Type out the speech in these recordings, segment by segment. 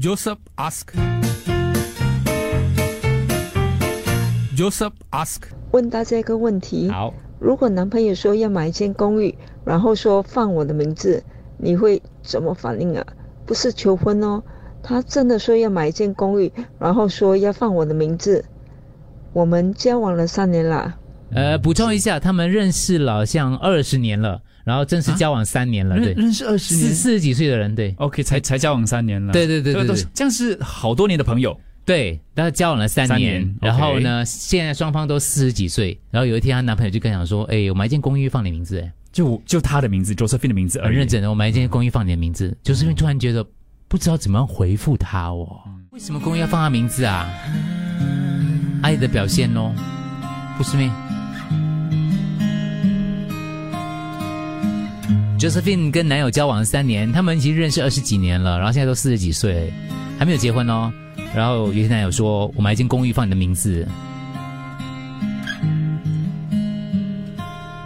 Joseph ask. Joseph ask. 问大家一个问题：好，如果男朋友说要买一间公寓，然后说放我的名字，你会怎么反应啊？不是求婚哦，他真的说要买一间公寓，然后说要放我的名字。我们交往了三年啦，呃，补充一下，他们认识了像二十年了，然后正式交往三年了，对，认认识二十年？四四十几岁的人，对，，OK，才才交往三年了。对对对对对。这样是好多年的朋友。对，但是交往了三年，三年然后呢，现在双方都四十几岁，然后有一天她男朋友就跟她讲说，哎，我买一间公寓放你名字，哎，就就他的名字，Josephine 的名字，很认真的，我买一间公寓放你的名字，就是因为突然觉得不知道怎么样回复他哦，为什么公寓要放他名字啊？爱的表现哦，不是咩？Josephine 跟男友交往了三年，他们其实认识二十几年了，然后现在都四十几岁，还没有结婚哦。然后有些男友说：“我买一间公寓放你的名字。”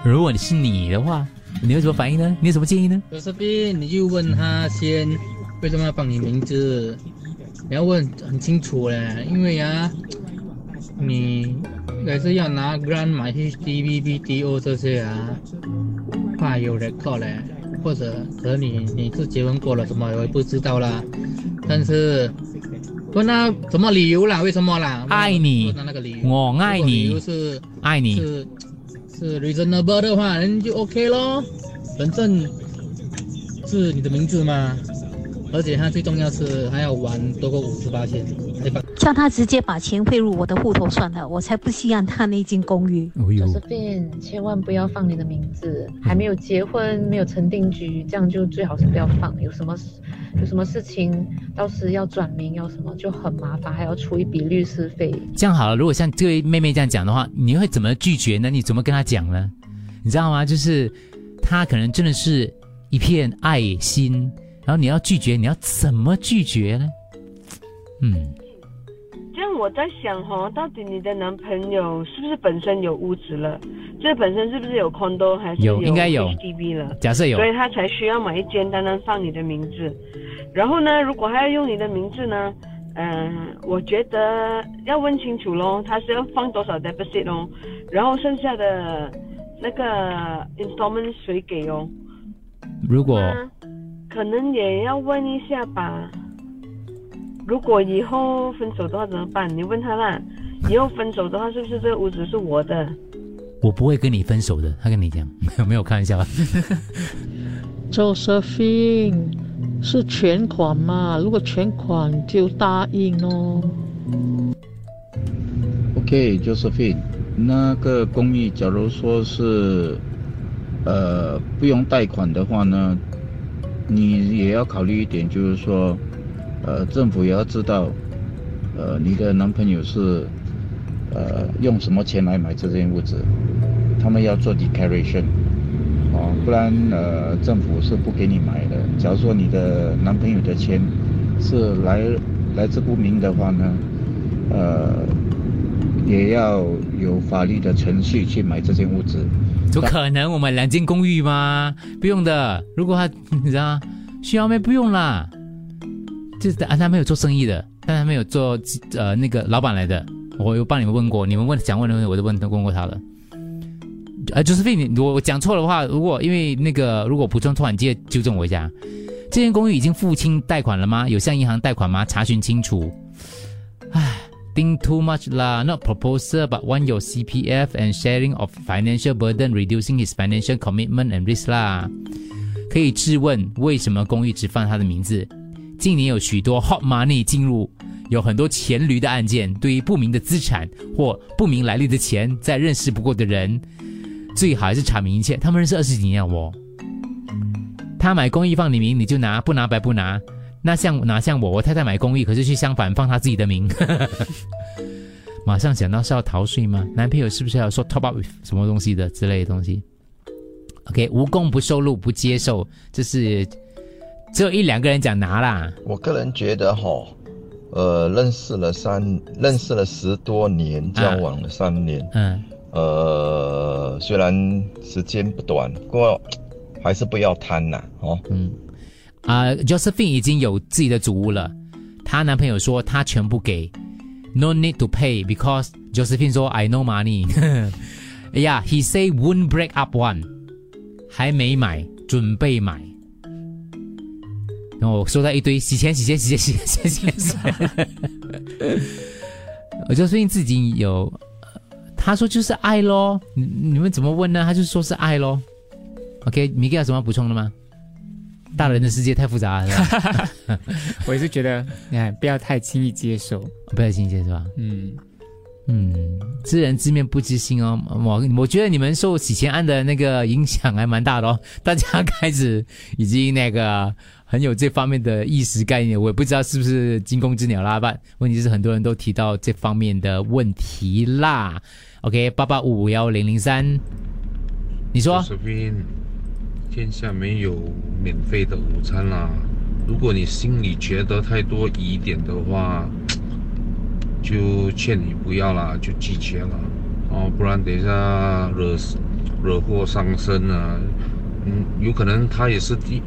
如果你是你的话，你有什么反应呢？你有什么建议呢？？Josephine，你就问他先为什么要放你名字，你要问很清楚嘞，因为啊，你也是要拿 grant 买 HDB、BDO 这些啊，怕有 record 嘞，或者可能你你是结婚过了什么我也不知道啦，但是问他什么理由啦，为什么啦？爱你问他那个理由，我爱如果理由你，是爱你。是是 reasonable 的话，人就 OK 咯。反正是你的名字嘛，而且他最重要是还要玩多过五十八千，对吧？叫他直接把钱汇入我的户头算了，我才不稀罕他那间公寓。哦呦，Josephine，千万不要放你的名字，还没有结婚，没有成定局，这样就最好是不要放。有什么事有什么事情，到时要转名要什么就很麻烦，还要出一笔律师费。这样好了，如果像这位妹妹这样讲的话，你会怎么拒绝呢？你怎么跟她讲呢？你知道吗？就是她可能真的是一片爱心，然后你要拒绝，你要怎么拒绝呢？嗯，我在想哈、到底你的男朋友是不是本身有屋子了？这本身是不是有 condo 还是有应该有 HDB 了？假设有所以他才需要买一间，单单放你的名字。然后呢，如果还要用你的名字呢，嗯、我觉得要问清楚咯，他是要放多少 deposit 哦，然后剩下的那个 installment 谁给哦？如果可能也要问一下吧。如果以后分手的话怎么办？你问他啦。以后分手的话，是不是这个屋子是我的？我不会跟你分手的，他跟你讲，没有没有开玩笑啊。Josephine 是全款嘛？如果全款就答应哦。OK，Josephine，那个公寓，假如说是呃不用贷款的话呢，你也要考虑一点，就是说，呃，政府也要知道，呃，你的男朋友是呃用什么钱来买这间屋子，他们要做 declaration，哦，不然呃政府是不给你买的。假如说你的男朋友的钱是来来自不明的话呢，呃。也要有法律的程序去买这间屋子。怎么可能？我买两间公寓吗？不用的。如果他你知道需要没不用啦。就是啊，他没有做生意的，但他没有做呃那个老板来的。我有帮你们问过，你们问想问的问题我都问问过他了。呃，就是费你我我讲错的话，如果因为那个如果补充错，你记得纠正我一下。这间公寓已经付清贷款了吗？有向银行贷款吗？查询清楚。唉。Think too much 啦，not proposal but want your CPF and sharing of financial burden, reducing his financial commitment and risk 啦。可以质问为什么公寓只放他的名字？近年有许多 hot money 进入，有很多钱驴的案件。对于不明的资产或不明来历的钱，在认识不过的人，最好还是查明一切。他们认识二十几年哦，他买公寓放你名，你就拿，不拿白不拿。那像哪像我，我太太买公寓，可是去相反放他自己的名，马上想到是要逃税吗？男朋友是不是要说 top up 什么东西的之类的东西？OK，无功不受禄，不接受，这是只有一两个人讲拿啦。我个人觉得哈，呃，认识了三，认识了十多年，交往了三年，嗯，呃，虽然时间不短，不过还是不要贪呐，哦，嗯。啊、j o s e p h i n e 已经有自己的主屋了，她男朋友说他全部给，no need to pay because Josephine 说 I no money。哎呀，he say won't break up one，还没买，准备买。然后我收到一堆洗钱、洗钱、洗钱、洗钱、洗钱、洗钱。我就最近自己有，呃他说就是爱咯，你你们怎么问呢？他就说是爱咯。OK，米给有什么要补充的吗？大人的世界太复杂了，是 吧我也是觉得，你看不要太轻易接受。不要情节是吧？嗯，嗯，知人知面不知心哦。我我觉得你们受洗钱案的那个影响还蛮大的哦，大家开始已经那个很有这方面的意识概念。我也不知道是不是惊弓之鸟啦，但问题是很多人都提到这方面的问题啦。OK，八八五五幺零零三，你说小斌天下没有免费的午餐啦。如果你心里觉得太多疑点的话，就劝你不要啦，就拒绝了哦，不然等一下惹惹祸上身啊。嗯，有可能他也是第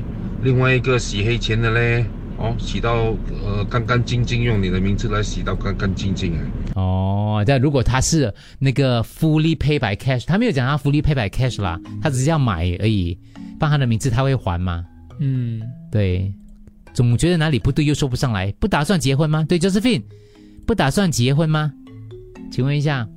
另外一个洗黑钱的嘞。哦，洗到呃干干净净，用你的名字来洗到干干净净哎。哦，但如果他是那个 fully pay by cash，他没有讲他 fully pay by cash 啦，他只是要买而已，放他的名字他会还吗？嗯，对，总觉得哪里不对又说不上来。不打算结婚吗？对，Josephine，不打算结婚吗？请问一下，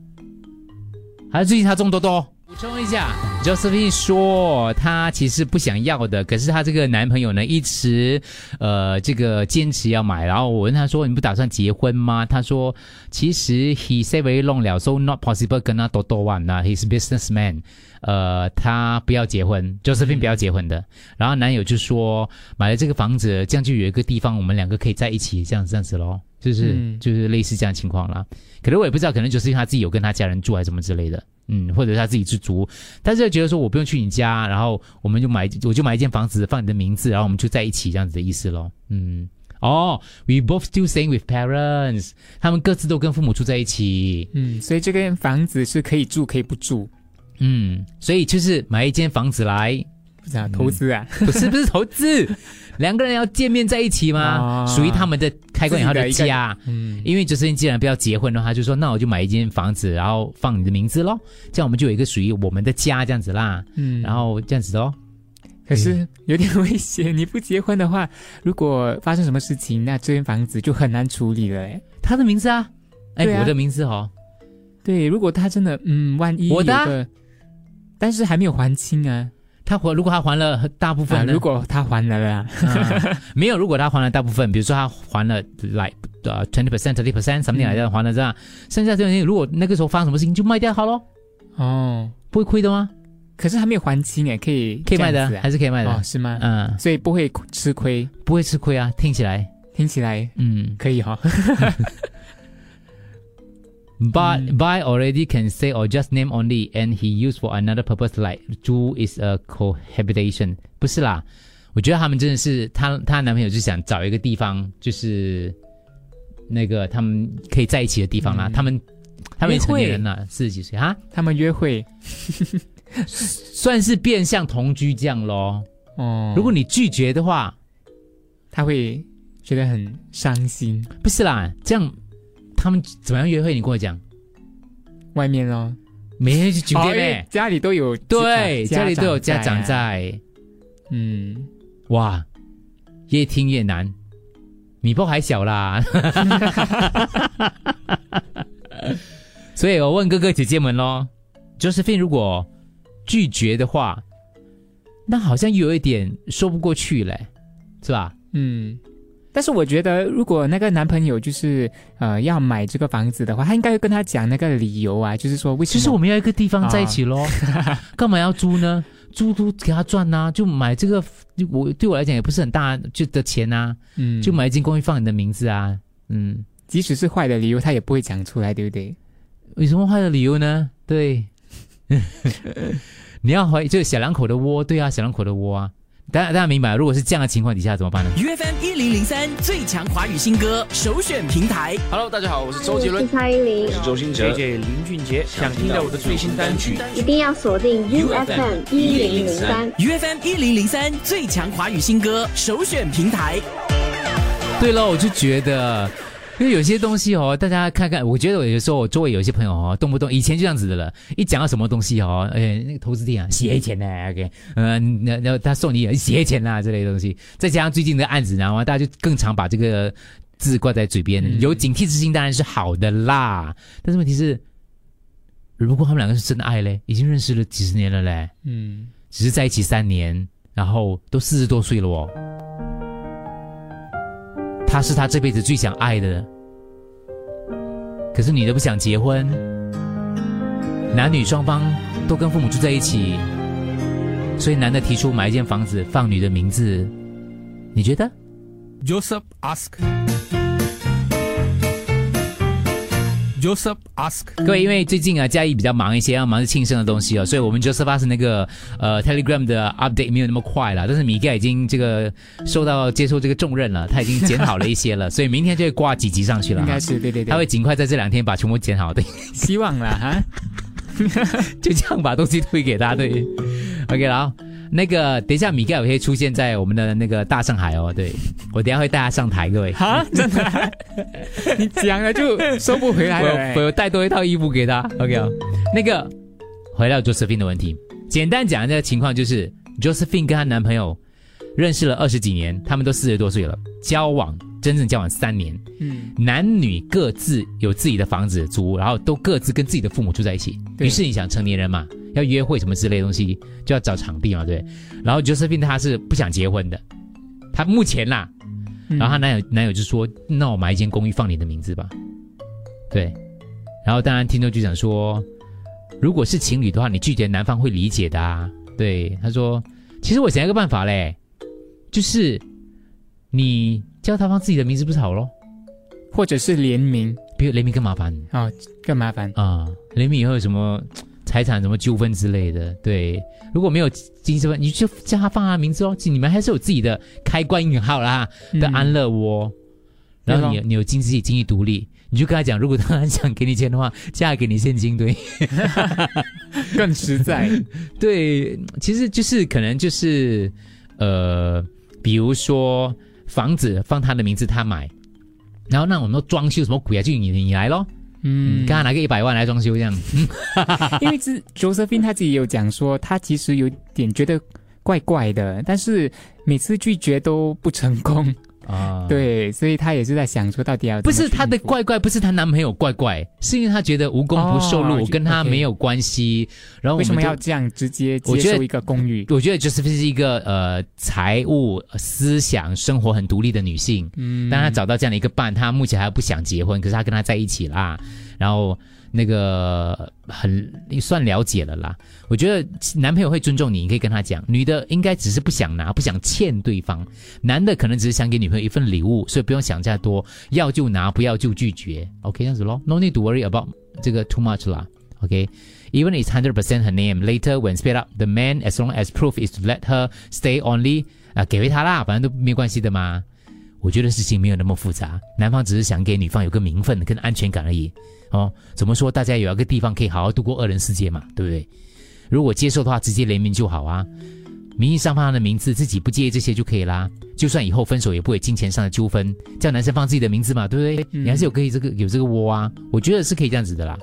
还是最近他中多多？补充一下，Josephine 说她其实不想要的，可是她这个男朋友呢一直呃这个坚持要买。然后我问她说：“你不打算结婚吗？”她说：“其实 he say very long 了，so not possible 跟他多多玩呐，he's businessman。”呃，他不要结婚，Josephine 不要结婚的。然后男友就说买了这个房子，这样就有一个地方我们两个可以在一起，这样这样子咯，就是、嗯就是类似这样情况啦。可能我也不知道，可能就是因为他自己有跟他家人住还是什么之类的，嗯，或者他自己去租，但是觉得说我不用去你家，然后我们就买我就买一间房子放你的名字，然后我们就在一起这样子的意思咯，嗯。哦、w e both still staying with parents，他们各自都跟父母住在一起。嗯，所以这间房子是可以住可以不住，嗯，所以就是买一间房子来，不是啊，投资啊，不是不是投资，两个人要见面在一起吗？哦属于他们的开关以后的家。嗯，因为就是既然不要结婚的话，就说那我就买一间房子，然后放你的名字咯，这样我们就有一个属于我们的家这样子啦。嗯然后这样子哦，可是有点危险。你不结婚的话，如果发生什么事情，那这间房子就很难处理了。哎，他的名字啊，哎，我的名字哦，对，如果他真的，嗯，万一我的但是还没有还清啊。他还如果他还了大部分如果他还了啦，啊 没有，如果他还了大部分，比如说他还了来呃 twenty percent、thirty percent 什么来的还了这样，剩下这些如果那个时候发生什么事情就卖掉好咯，哦，不会亏的吗？可是还没有还清哎，可以可以卖的还是可以卖的哦，是吗？嗯，所以不会吃亏，不会吃亏啊，听起来，听起来嗯。可以哈。，buy buy already can say or just name only and he used for another purpose like 租 is a cohabitation，不是啦，我觉得他们真的是她她男朋友就想找一个地方，就是那个他们可以在一起的地方啦，嗯他们他们也成年人了，四十几岁。啊。他们约会。算是变相同居这样咯。哦，如果你拒绝的话，他会觉得很伤心。不是啦，这样他们怎么样约会？你跟我讲，外面哦，每天去酒店哦因为呗、家里都有对，家里都有家长啊。在，嗯，哇，越听越难。米波还小啦，所以我问哥哥姐姐们咯，Josephine 如果拒绝的话，那好像又有一点说不过去嘞，是吧？嗯，但是我觉得，如果那个男朋友就是呃要买这个房子的话，他应该会跟他讲那个理由啊，就是说为什么？其实我们要一个地方在一起咯，干嘛要租呢？租都给他赚呐、就买这个，我对我来讲也不是很大就的钱呐、嗯，就买一间公寓放你的名字啊，嗯，即使是坏的理由，他也不会讲出来，对不对？有什么坏的理由呢？对，你要怀疑就是小两口的窝，对啊，小两口的窝啊，大家大家明白，如果是这样的情况底下怎么办呢？U F M 一零零三最强华语新歌首选平台。Hello，大家好，我是周杰伦，我是蔡依林我是周兴哲，J 林俊杰，想听到我的最新单曲，一定要锁定 U F M 一零零三。U F M 一零零三最强华语新歌首选平台。对了，我就觉得，因为有些东西哦，大家看看，我觉得我有时候我周围有些朋友哦，动不动以前就这样子的了，一讲到什么东西哦，哎，那个投资店啊，洗黑钱呢，OK，嗯、那那他送你洗黑钱啦、这类东西，再加上最近的案子，然后大家就更常把这个字挂在嘴边，有警惕之心当然是好的啦，但是问题是，如果他们两个是真的爱嘞，已经认识了几十年了嘞，嗯，只是在一起三年，然后都四十多岁了哦。他是他这辈子最想爱的，可是女的不想结婚，男女双方都跟父母住在一起，所以男的提出买一间房子放女的名字，你觉得？Joseph ask. Joseph ask. 各位，因为最近啊，嘉义比较忙一些，要忙着庆生的东西哦，所以我们 Joseph ask 那个呃 Telegram 的 update 没有那么快了，但是米盖已经这个受到接受这个重任了，他已经剪好了一些了，所以明天就会挂几集上去了。应该是对对对他会尽快在这两天把全部剪好，的，希望啦哈。就这样把东西推给他，对。OK，然后那个等一下米盖尔会出现在我们的那个大上海哦，对。我等一下会带他上台，各位。哈，真的？啊？你讲了就收不回来了、我我带多一套衣服给他。OK 哦，那个回到 Josephine 的问题，简单讲这个情况就是 Josephine 跟她男朋友认识了二十几年，他们都四十多岁了，交往真正交往三年，嗯，男女各自有自己的房子租，然后都各自跟自己的父母住在一起。对。于是你想成年人嘛，要约会什么之类的东西，就要找场地嘛，对。然后 Josephine 她是不想结婚的，她目前啦，嗯然后她男友男友就说：“那我买一间公寓放你的名字吧。”对，然后当然听众就想说，如果是情侣的话，你拒绝男方会理解的啊。对，他说：“其实我想一个办法嘞，就是你叫他放自己的名字不是好咯？或者是联名，比如联名更麻烦哦，更麻烦。啊，联名以后有什么财产什么纠纷之类的。对，如果没有经济纠纷，你就叫他放他名字哦。你们还是有自己的开关引号啦的嗯安乐窝，然后你你有经济经济独立，你就跟他讲，如果他想给你钱的话，嫁给你现金，对。更实在。对，其实就是可能就是呃，比如说房子放他的名字，他买，然后那我们说装修什么鬼啊，就你你来咯，嗯，刚刚拿个一百万来装修这样，因为是 Josephine 他自己有讲说，他其实有点觉得怪怪的，但是每次拒绝都不成功。啊，对，所以他也是在想说，到底要不是她的怪怪，不是她男朋友怪怪，是因为她觉得无功不受禄，哦跟她没有关系。然后为什么要这样直接接受一个公寓？我觉得 Josephine 是一个呃财务、思想、生活很独立的女性。嗯但她找到这样的一个伴，她目前还不想结婚，可是她跟他在一起啦，然后那个很算了解了啦。我觉得男朋友会尊重你，你可以跟他讲。女的应该只是不想拿，不想欠对方；男的可能只是想给女朋友一份礼物，所以不用想太多，要就拿，不要就拒绝。OK，这样子咯，No need to worry about 这个 too much 啦。OK。Even it's hundred percent her name. Later, when split up, the man, as long as proof is to let her stay only，啊、给回他啦，反正都没关系的嘛。我觉得事情没有那么复杂，男方只是想给女方有个名分跟安全感而已。哦，怎么说？大家有一个地方可以好好度过二人世界嘛，对不对？如果接受的话，直接联名就好啊。名义上放他的名字，自己不介意这些就可以啦。就算以后分手，也不会金钱上的纠纷。叫男生放自己的名字嘛，对不对？嗯你还是有可以这个有这个窝啊。我觉得是可以这样子的啦。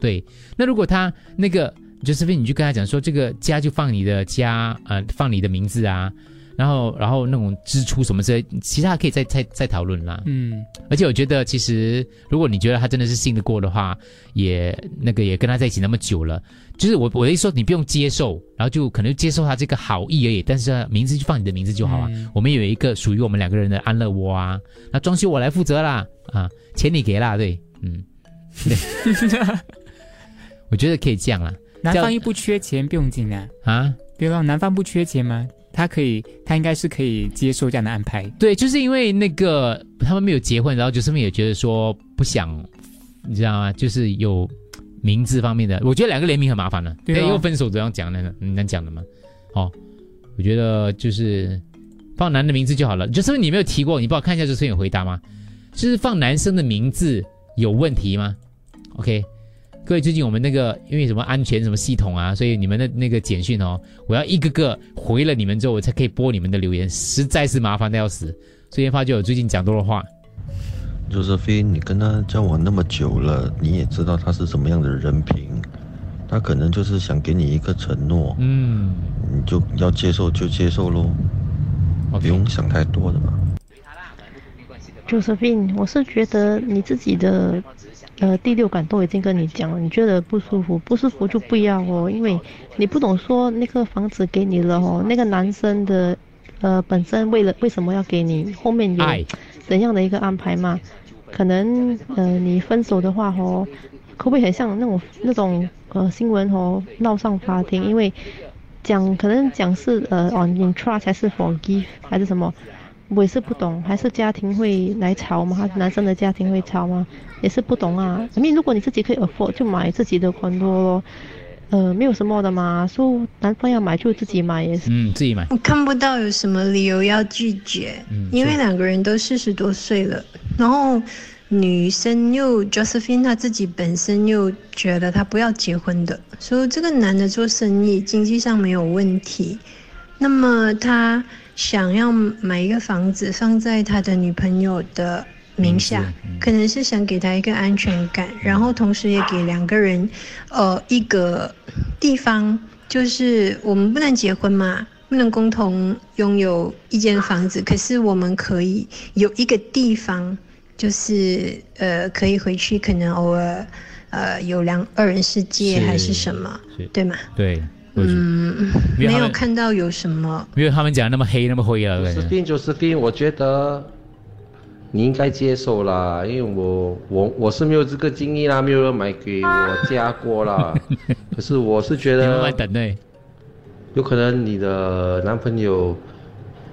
对，那如果他那个 Josephine，你就跟他讲说，这个家就放你的家，呃，放你的名字啊，然后然后那种支出什么之类，其他可以再再再讨论啦。嗯，而且我觉得，其实如果你觉得他真的是信得过的话，也那个也跟他在一起那么久了，就是我我的意思说，你不用接受，然后就可能接受他这个好意而已，但是啊名字就放你的名字就好啊。嗯我们有一个属于我们两个人的安乐窝啊，那装修我来负责啦，啊，钱你给啦，对，嗯，对，我觉得可以这样啦。男方又不缺钱，不用紧啊。啊，对咯，男方不缺钱吗？他可以，他应该是可以接受这样的安排。对，就是因为那个他们没有结婚，然后就是他们也觉得说不想，你知道吗？就是有名字方面的，我觉得两个联名很麻烦了。对哦又分手怎样讲呢？你能讲的吗。哦，我觉得就是放男的名字就好了。就是你没有提过，你帮我看一下就是有回答吗？就是放男生的名字有问题吗？OK，各位，最近我们那个因为什么安全什么系统啊，所以你们的那个简讯哦，我要一个个回了你们之后，我才可以播你们的留言，实在是麻烦的要死。所以发觉我最近讲多了话。Josephine，你跟他交往那么久了，你也知道他是什么样的人品，他可能就是想给你一个承诺，嗯，你就要接受就接受喽，不用想太多的嘛。Josephine，我是觉得你自己的呃第六感都已经跟你讲了，你觉得不舒服，不舒服就不要哦，因为你不懂说那个房子给你了哦，那个男生的呃本身为了为什么要给你，后面有怎样的一个安排嘛？可能呃你分手的话哦，可不可以很像那种那种呃新闻哦闹上法庭？因为讲可能讲是呃 on in trust 还是 forgive 还是什么？我也是不懂，还是家庭会来吵吗？男生的家庭会吵吗？也是不懂啊。因为如果你自己可以 afford 就买自己的 condo 咯，呃，没有什么的嘛。说男方要买就自己买也是。嗯，自己买。我看不到有什么理由要拒绝，因为两个人都四十多岁了，然后女生又 Josephine 她自己本身又觉得她不要结婚的，所以这个男的做生意经济上没有问题，那么他想要买一个房子放在他的女朋友的名下，可能是想给他一个安全感，然后同时也给两个人，呃，一个地方，就是我们不能结婚嘛，不能共同拥有一间房子，可是我们可以有一个地方，就是呃，可以回去，可能偶尔，呃，有两二人世界还是什么，对吗？对，嗯，没有看到有什么。没有他们讲那么黑那么灰啊。就是病就是病，我觉得你应该接受啦，因为我我我是没有这个经历啦，没有人买给我加过啦。可是我是觉得，你慢慢等对，有可能你的男朋友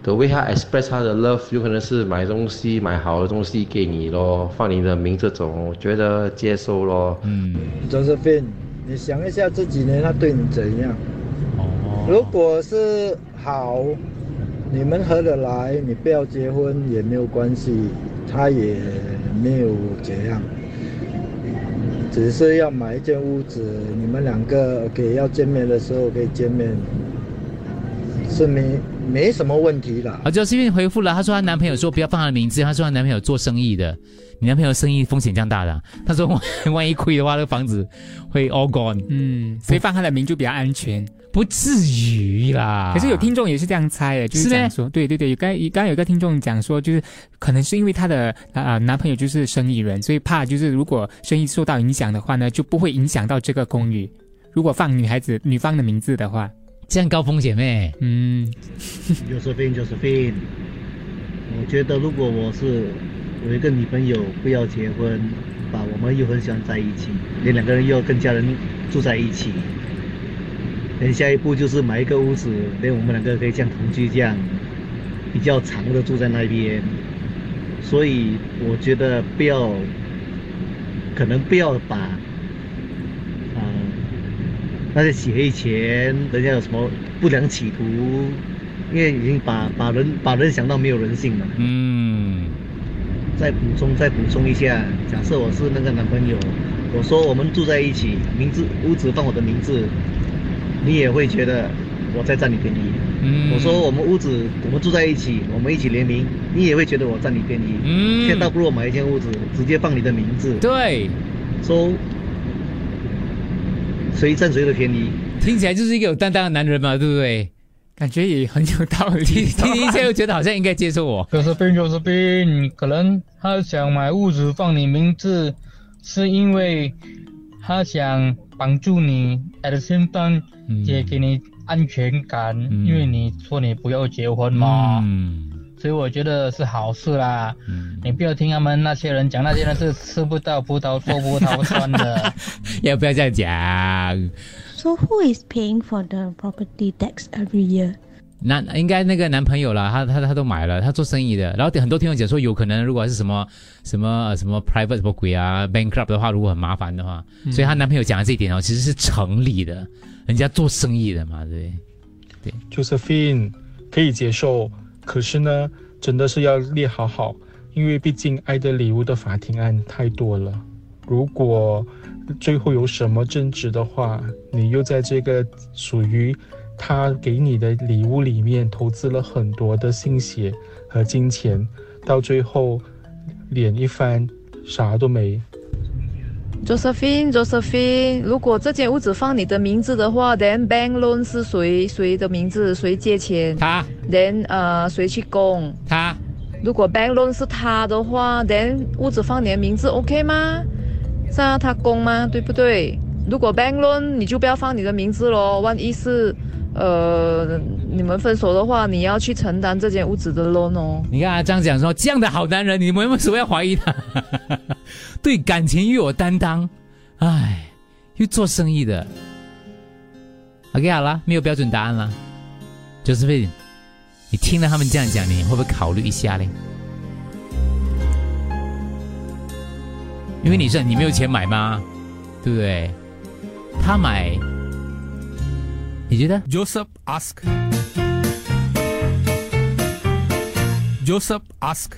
的为他 express 他的 love，有可能是买东西买好的东西给你咯，放你的名这种，我觉得接受咯。嗯 Josephine，你想一下这几年他对你怎样？如果是好，你们合得来，你不要结婚也没有关系，他也没有怎样，只是要买一间屋子，你们两个给要见面的时候可以见面，是没没什么问题的。啊，就是因为回复了，她说她男朋友说不要放她的名字，她说她男朋友做生意的，你男朋友生意风险这样大的啊、她说万 万一亏的话，那个房子会 all gone。嗯，所以放她的名就比较安全。不至于啦。可是有听众也是这样猜的，就是讲说，对对对，刚刚刚有一个听众讲说，就是可能是因为她的啊、男朋友就是生意人，所以怕就是如果生意受到影响的话呢，就不会影响到这个公寓。如果放女孩子女方的名字的话，这样高风险咩？嗯，Josephine Josephine，我觉得如果我是有一个女朋友，不要结婚，把我们又很喜欢在一起，连两个人又要跟家人住在一起，连下一步就是买一个屋子，连我们两个可以像同居这样，比较长的住在那边。所以我觉得不要，可能不要把，啊、那些洗黑钱，人家有什么不良企图，因为已经把把人把人想到没有人性了。嗯。再补充再补充一下，假设我是那个男朋友，我说我们住在一起，名字屋子放我的名字，你也会觉得我在占你便宜。嗯我说我们屋子我们住在一起，我们一起联名，你也会觉得我占你便宜。嗯现在倒不如我买一间屋子，直接放你的名字。对，说谁占谁的便宜？听起来就是一个有担当的男人嘛，对不对？感觉也很有道理。听一下 又觉得好像应该接受我。可是病就是病，可能他想买屋子放你名字，是因为他想帮助你，at the same time 也给你安全感，因为你说你不要结婚嘛，嗯所以我觉得是好事啦。你不要听他们那些人讲，那些人是吃不到葡萄说葡萄酸的。要不要这样讲？So who is paying for the property tax every year? 男应该那个男朋友啦，他他他都买了，他做生意的。然后很多听众讲说，有可能如果是什么什么呃什么 private 什么鬼啊 bankrupt 的话，如果很麻烦的话，嗯所以她男朋友讲的这一点哦，其实是成立的，人家做生意的嘛，对不对？Josephine 可以接受，可是呢，真的是要列好好，因为毕竟爱的礼物的法庭案太多了。如果最后有什么争执的话，你又在这个属于他给你的礼物里面投资了很多的心血和金钱，到最后脸一翻，啥都没。Josephine，Josephine，如果这间屋子放你的名字的话，then bank loan 是谁谁的名字？谁借钱？他。then 呃，谁去供？他。如果 bank loan 是他的话，then 屋子放你的名字 OK 吗？是啊，他供吗？对不对？如果 bank loan 你就不要放你的名字咯，万一是呃你们分手的话，你要去承担这间屋子的 loan 哦。你看他这样讲说，这样的好男人，你们为什么要怀疑他？对感情又有担当，唉，又做生意的。OK，好了，没有标准答案了。就是为你听了他们这样讲，你会不会考虑一下嘞？因为你是你没有钱买吗？对不对？他买，你觉得？Joseph ask. Joseph ask.